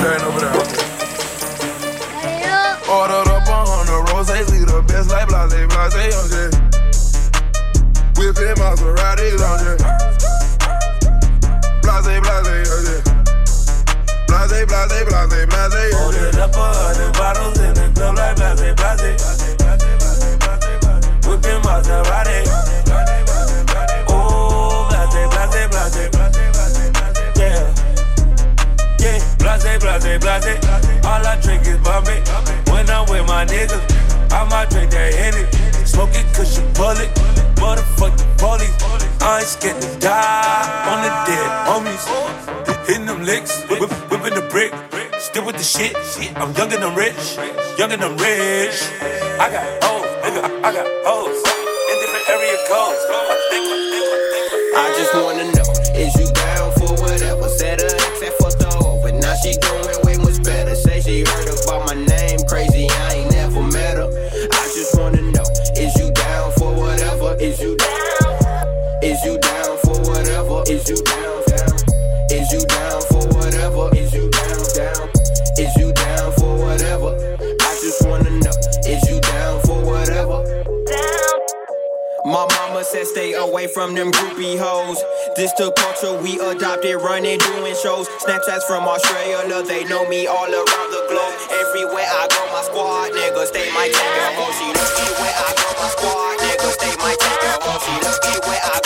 over over there. Ordered up a hundred rose, lead the best like blase, blase, young Jay. Whip him Maserati. Blase, blase, young Blase, blase, blase, blase, young I ain't scared to die on the dead homies. Hitting them licks, whip, whip, whipping the brick. Still with the shit. I'm young and I'm rich. Young and I'm rich. I got hoes, nigga. I, got hoes. In different area codes. I just wanna know, is you down for whatever? Said her ex had fucked her over, now she doing said stay away from them groupie hoes. This the culture we adopted, running, doing shows. Snapchats from Australia, they know me all around the globe. Everywhere I go, my squad niggas stay my take her home. She lucky where I go, my squad niggas stay my take her home. She lucky where I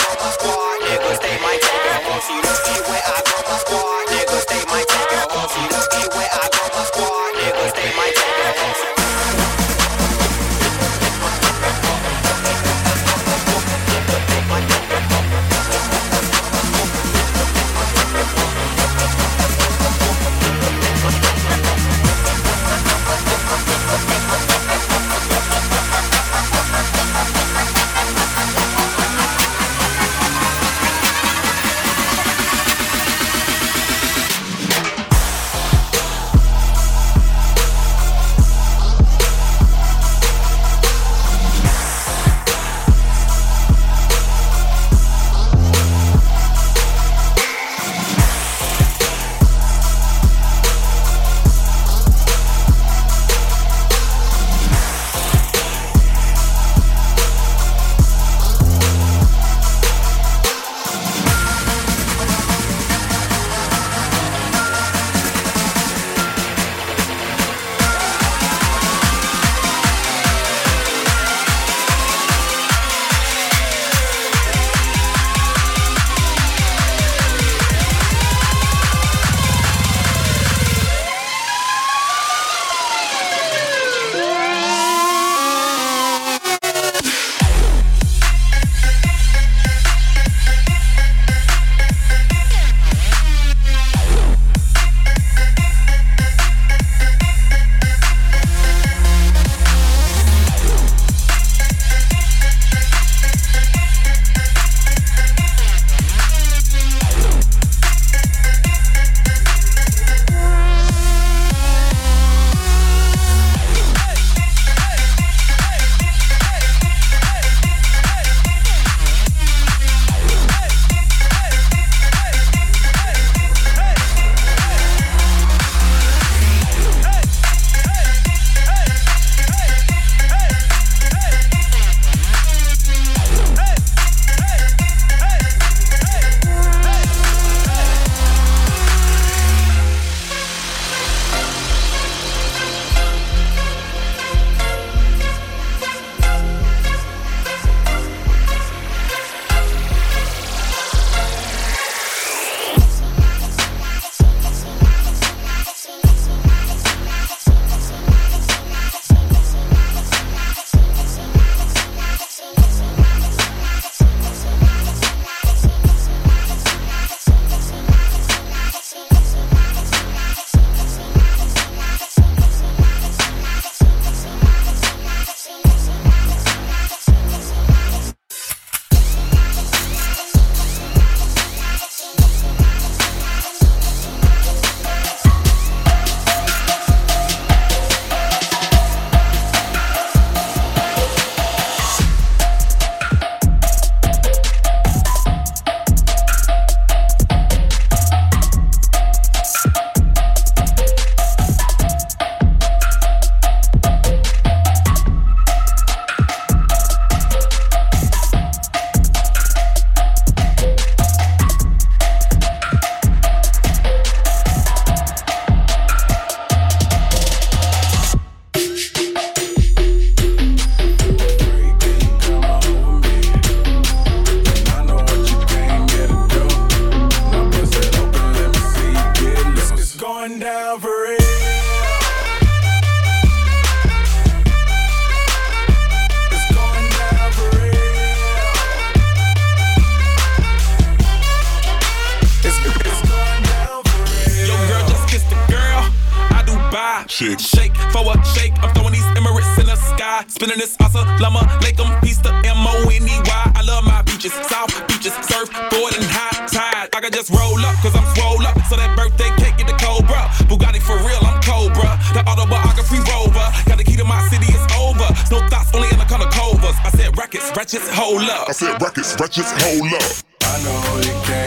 Spinning this awesome llama, lake em, piece the M-O-N-E-Y. I love my beaches, south beaches, surf, board, and high tide. I can just roll up, cause I'm swole up. So that birthday cake get the Cobra. Bugatti for real, I'm Cobra. The autobiography rover. Got the key to my city, it's over. No thoughts, only in the color covers. I said rackets, wretches, hold up. I said rackets, wretches, hold up. I know it can